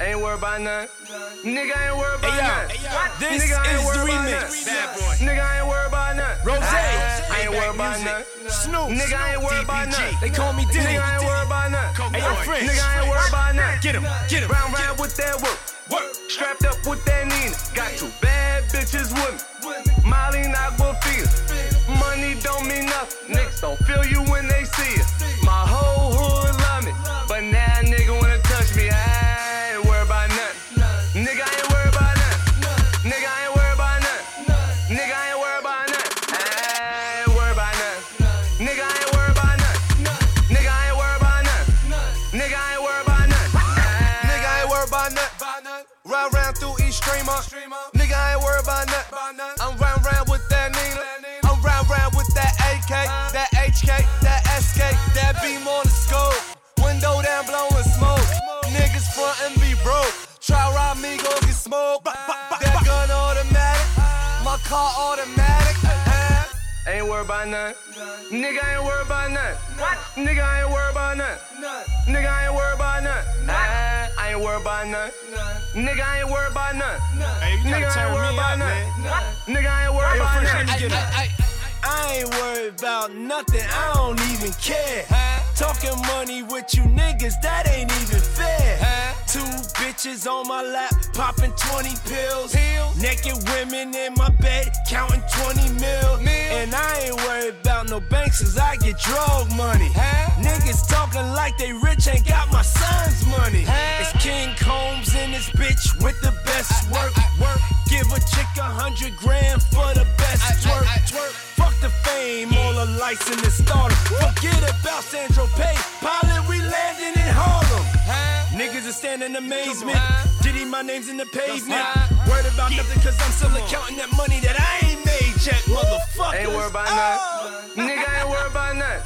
Ain't worried about none. Nigga ain't worried about Hey, none. hey, this Nigga is the remix. Bad boy. Nigga ain't worried about none. Rose. I ain't worried about none. Snoop. Nigga ain't worried about none. They call me Diddy. Nigga ain't worried about none. Hey, yo, French. Nigga ain't worried about none. Get him, get him. Round round with that work. Work. Strapped up with that Nina. Got two bad bitches with me. Molly and Aquafina. Money don't mean nothing. Niggas don't feel you when they see it. My whole hood Ain't worried about none. Nigga ain't worried about none. Nigga ain't worried about none. Nigga ain't worried about none. I, I ain't worried about none. Nigga ain't worried about none. Hey, you Nigga gotta ain't turn worried me about up, none. man. Nigga ain't worried Hey, yo, about French, none. let me get I, it. I, I ain't worried about nothing, I don't even care. Talking money with you niggas, that ain't even fair. Two bitches on my lap, popping 20 pills. Naked women in my bed, counting 20 mil. And I ain't worried about no banks, cause I get drug money. Huh? Niggas talking like they rich, ain't amazement. Diddy, my name's in the pavement. Worried about nothing cause I'm still counting that money that I ain't made yet, motherfucker. Ain't worried about none. Oh. Nigga ain't worried about none.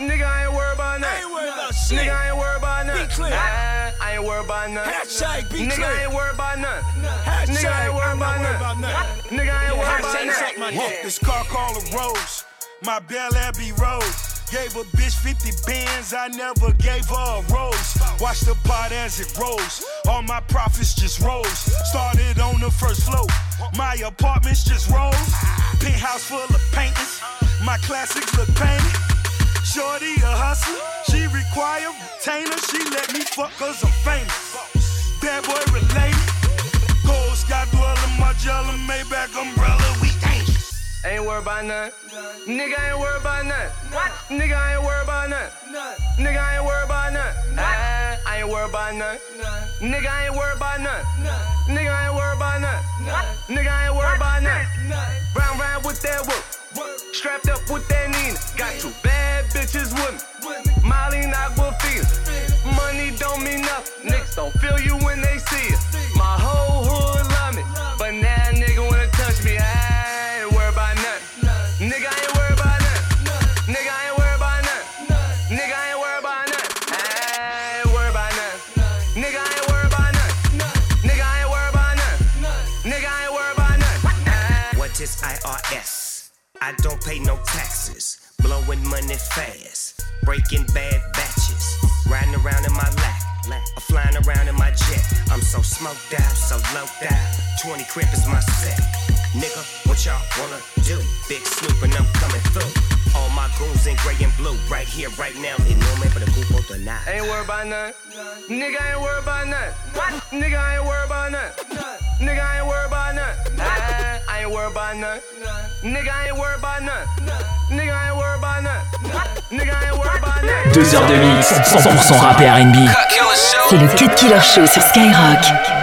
Nigga ain't worried about none. I ain't worried about shit. Nigga ain't worried about none. Be clear. I, I ain't worried about none. Hashtag be Nigga clear. ain't worried about none. Hashtag, Nigga ain't worried I'm not about worried about nothing. Nigga I ain't worried about Hashtag suck my none. dick. This car called a Rose, my Bel Abbey Rose. Gave a bitch 50 bands, I never gave her a rose. Watch the pot as it rose. All my profits just rose. Started on the first floor. My apartments just rose. Penthouse full of paintings. My classics look painted. Shorty a hustler. She require retainer. She let me fuck cause I'm famous. Bad boy related. Worried about none. Nigga ain't worried about none. Nigga ain't worried about none. Nigga ain't worried about none. I, ain't worried about none. Nigga ain't worried about none. Nigga ain't worried about none. Nigga ah, ain't worried about none. Round round with that work. Strapped up with that Nina. Got two bad bitches with me. Molly and Aquafina. Money don't mean nothing. Niggas don't feel you when they see it. My whole money fast. Breaking bad batches. Riding around in my lap. Or flying around in my jet. I'm so smoked out, so low out. 20 crib is my set. Nigga, what y'all wanna do? Big Snoop and I'm coming through. All my Right here, right now. No. Ain't worried about none. Nigga ain't worried about none. Nigga ain't worried about none. Nigga ain't worried about none. I, I ain't worried about none. Nigga ain't worried about none. Nigga ain't worried about none. Nigga ain't worried about none. Deux heures de mix, 100% rap et R&B. C'est le Cut Killer Show sur Skyrock.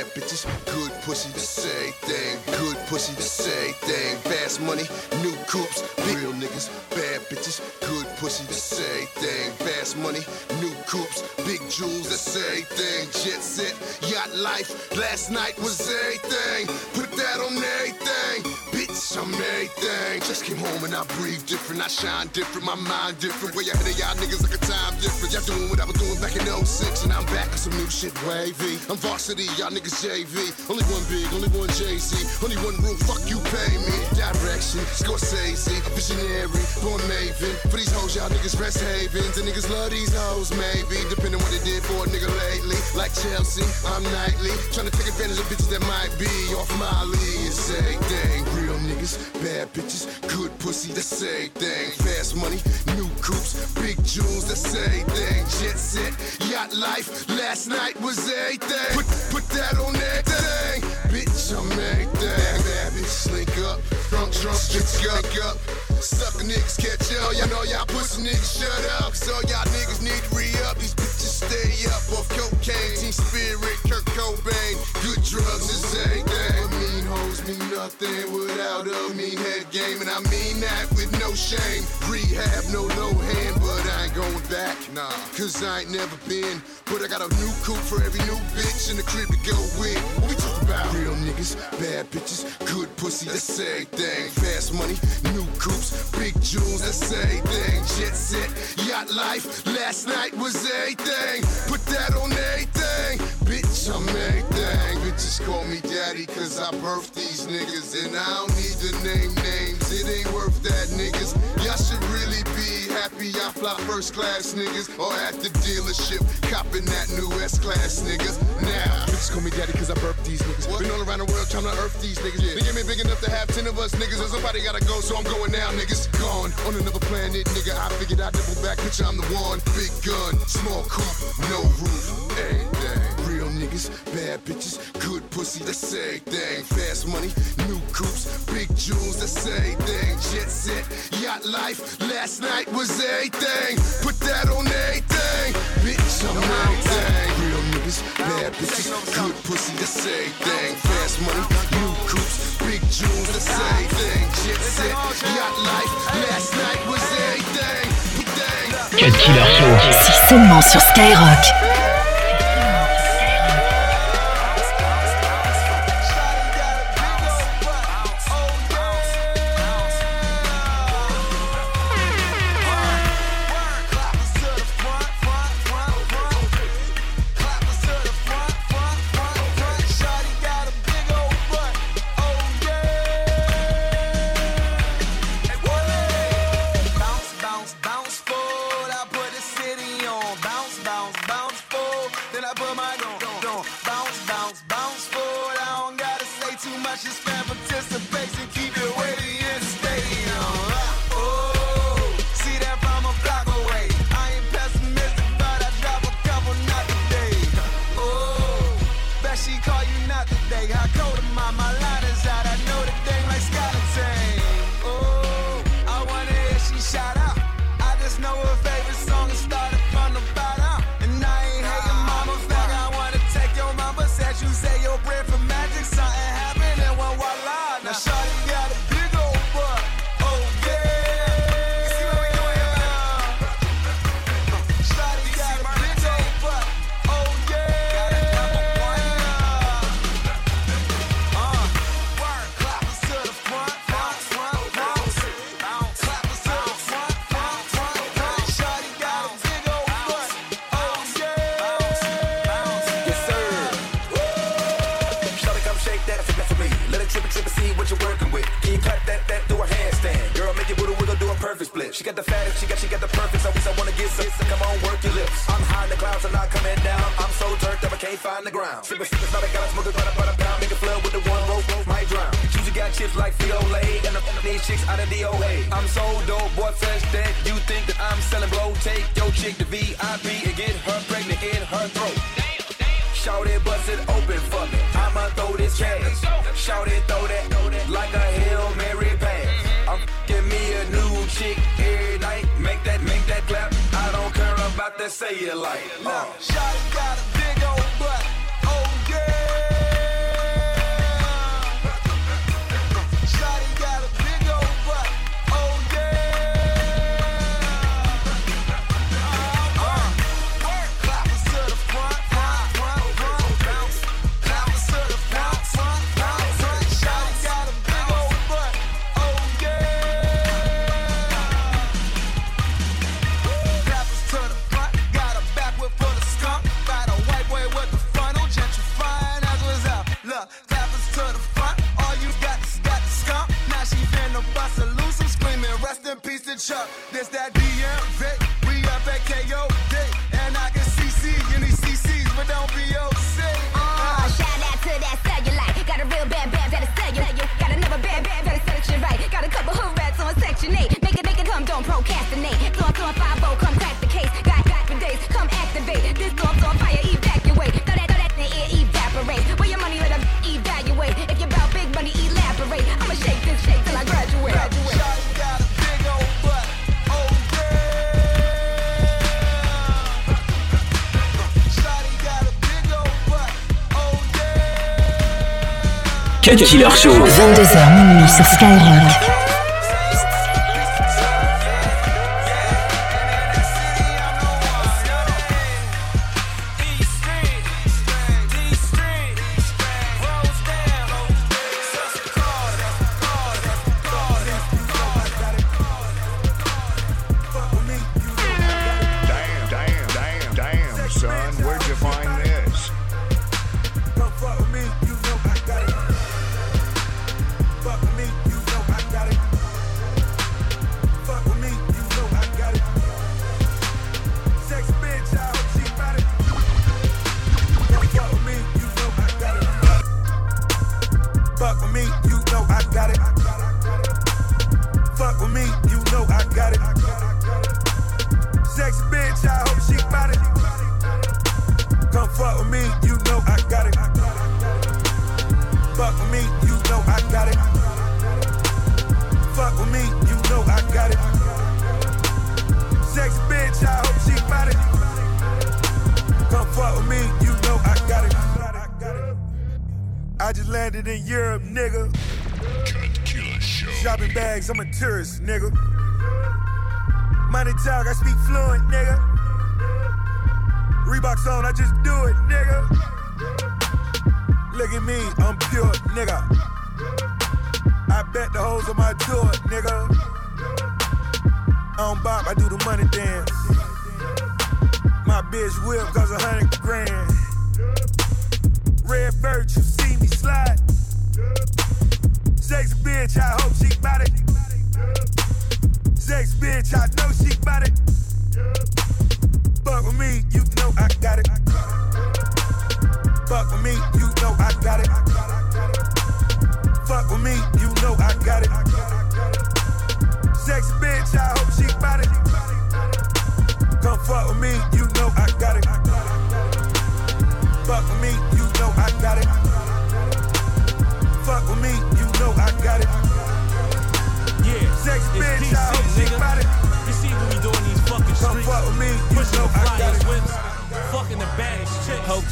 Bad bitches, good pussy, the same thing. Good pussy, the same thing. Fast money, new coops, real niggas, bad bitches, good pussy, the same thing. Fast money, new coops, big jewels, the same thing. Jet set, yacht life, last night was everything. Put that on everything, bitch, I'm everything. Just came home and I breathe different. I shine different, my mind different. Way ahead of y'all niggas like a time difference. Y'all doing what I was doing back in 06, and I'm back with some new shit wavy. I'm varsity, y'all niggas JV. Only one big, only one Jay-Z. Only one rule, fuck you pay me. Direction, Scorsese, a visionary, born maven. For these hoes, y'all niggas rest havens. And niggas love these hoes, maybe. Depending what they did for a nigga lately. Like Chelsea, I'm nightly. Trying to take advantage of bitches that might be off my league. Same thing, real niggas, bad bitches, good pussy, the same thing. Fast money, new coops, big jewels, the same thing. Jet set, yacht life, last night was everything. Put, put that on everything. Bitch, I'm everything. Bad bitch, slink up, drunk, drunk, drink up. Sucker niggas catch up. Y'all know y'all pussy niggas shut up. So y'all niggas need to re up. These bitches stay up off cocaine. Teen Spirit, Kurt Cobain. Good drugs is everything. Nothing without a mean head game. And I mean that with no shame. Rehab, no low hand, but I ain't going back. Nah, cause I ain't never been. But I got a new coupe for every new bitch in the crib to go with. What we talk about? Real niggas, bad bitches, good pussy, the same thing. Fast money, new coupes, big jewels, the same thing. Jet set, yacht life, last night was everything. Put that on everything. Bitch, I'm everything. Call me daddy cause I birthed these niggas. And I don't need to name names, it ain't worth that, niggas. Y'all should really be happy I fly first class, niggas. Or at the dealership, copping that new S class, niggas. Now, bitches call me daddy cause I birthed these niggas. Been all around the world trying to earth these niggas. They give me big enough to have 10 of us, niggas. And somebody gotta go, so I'm going now, niggas. Gone on another planet, nigga. I figured I'd double back, bitch. I'm the one. Big gun, small coupe, no roof, everything. Bad bitches, good pussy, the same thing. Fast money, new coupes, big jewels, the same thing. Jet set, yacht life, last night was everything. Put that on everything. Bitch, I'm everything. Real niggas, bad bitches, good pussy, the same thing. Fast money, new coupes, big jewels, the same thing. Jet set, yacht life, last night was everything. Everything. Cut Killer Show. C'est seulement sur Skyrock. Find the ground. Sippin', sippin', not a got smoke it, but a pound. Make a flood with the one roll, might drown. Usually got chips like Frito-Lay, and I'm these chicks out of DOA. I'm so dope, boy, fresh that you think that I'm selling blow. Take your chick to VIP and get her pregnant in her throat. Shout it, bust it open for me. I'ma throw this cash. Shout it, throw that like a Hail Mary pass. A new chick every night. Make that, make that clap. I don't care about that say it like. Uh. Shawty got a big old butt. Chuck. This that DMV. We up at KOD. And I can CC these CCs, but don't be OC. Oh, uh, shout out to that cellulite. Got a real bad bad that'll sell you. Got another bad bad that'll right. Got a couple hood rats on section 8. Make it, make it come, don't procrastinate. Cut Killer Show. 22h minuit sur Skyrock. Damn, damn, damn, damn, son. Bags, I'm a tourist, nigga. Money talk, I speak fluent, nigga. Reeboks on, I just do it, nigga. Look at me, I'm pure, nigga. I bet the hoes on my tour, nigga. I don't bop, I do the money dance. My bitch whip cause a hundred grand. Red bird, you see me slide. Sex bitch, I hope she bout it. Sex bitch, I know she bout it. Fuck with me, you know I got it. Fuck with me, you know I got it. Fuck with me, you know I got it. Sex bitch,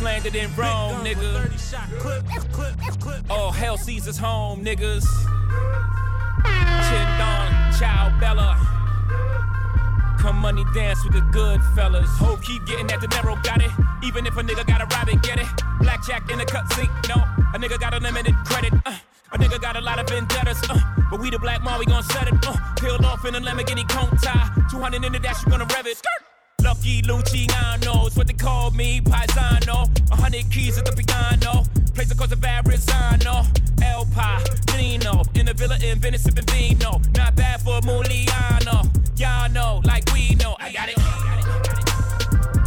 landed in Rome, nigga. 30 shot clip, clip, clip. All hell Caesar's home, niggas. Chin Don, Chow Bella. Come money dance with the good fellas. Hope keep getting that dinero, got it. Even if a nigga got a rabbit, get it. Blackjack in the cut sink, no. A nigga got a limited credit. Uh. A nigga got a lot of vendettas, uh. But we the black mom, we gon' set it, uh. Peeled off in a Lamborghini cone tie. 200 in the dash, you gonna rev it. Skirt. Lucky Luciano is what they call me, Paisano. A hundred keys at the piano. Place across the Verrazano. El Padrino. In the villa in Venice, sipping vino. Not bad for Muliano. Y'all know, like we know. I got it.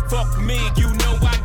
Fuck me, you know I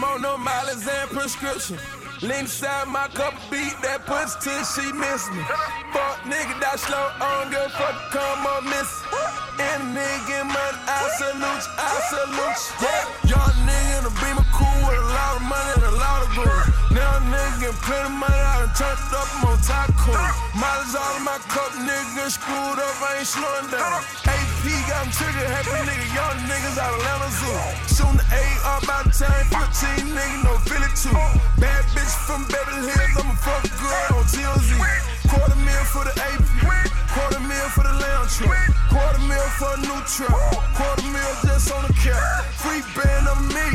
I'm on no mileage and prescription. Lean inside my cup beat that puts till she miss me. Fuck nigga that slow on good fuck come on miss. And nigga man, I salute I salute. Yeah, young nigga in a beamer cool with a lot of money and a lot of gold. Now nigga plenty money, I done turned up, I'm on top cool. Mileage all in my cup, nigga screwed up, I ain't slowing down. AP got them trigger happy nigga, young niggas out of Atlanta Zoo. Soon the A up by the time 15, nigga, no Philly too. Bad bitch from Beverly Hills, I'ma fuck good on TLZ. Quarter mil for the AP, quarter mil for the lounge truck, quarter mil for a new truck, quarter mil just on the cap. Free band of me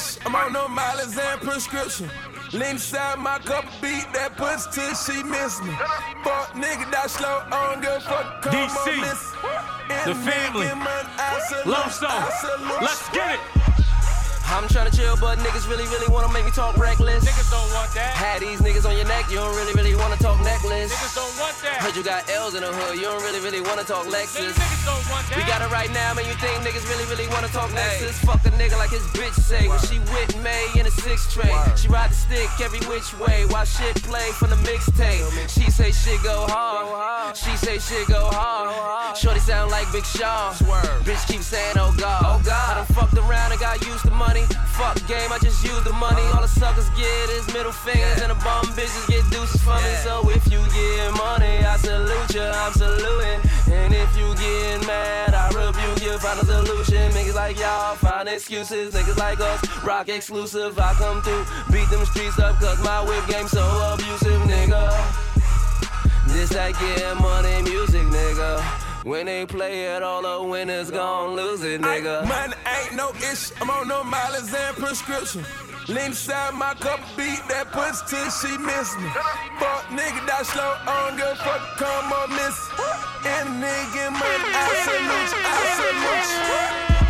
ain't I'm on no mileage and prescription. Lean inside my cup beat that puts till she miss me. Fuck nigga that slow on good fuck come DC, on miss. the family, Star, let's get it. I'm tryna chill, but niggas really, really wanna make me talk reckless. Niggas don't want that. Had these niggas on your neck, you don't really, really wanna talk necklace. Niggas don't want that. Heard you got L's in the hood, you don't really, really wanna talk Lexus. Niggas don't want that. We got it right now, man. You think niggas really, really wanna talk Lexus? Fuck a nigga like his bitch say. When she with May in a six tray, she ride the stick every which way while shit play from the mixtape. She say shit go hard. She say shit go hard. Shorty sound like Big Sean. Bitch keep saying oh god. Oh god. I done fucked around and got used to money. Fuck game, I just use the money. All the suckers get is middle fingers and the bum bitches get deuces from me. So if you get money, I salute you. I'm saluting. And if you get mad, I rebuke you. Find a solution. Niggas like y'all find excuses. Niggas like us rock exclusive. I come through, beat them streets up, cause my whip game so abusive, nigga. This that get money music, nigga. When they play it, all the winners gon' lose it, nigga. Money ain't no issue. I'm on no mileage and prescription. Lean inside my cup beat that puts till she miss me. Fuck nigga that slow on good fuck come on miss. And nigga man, I salute I salute.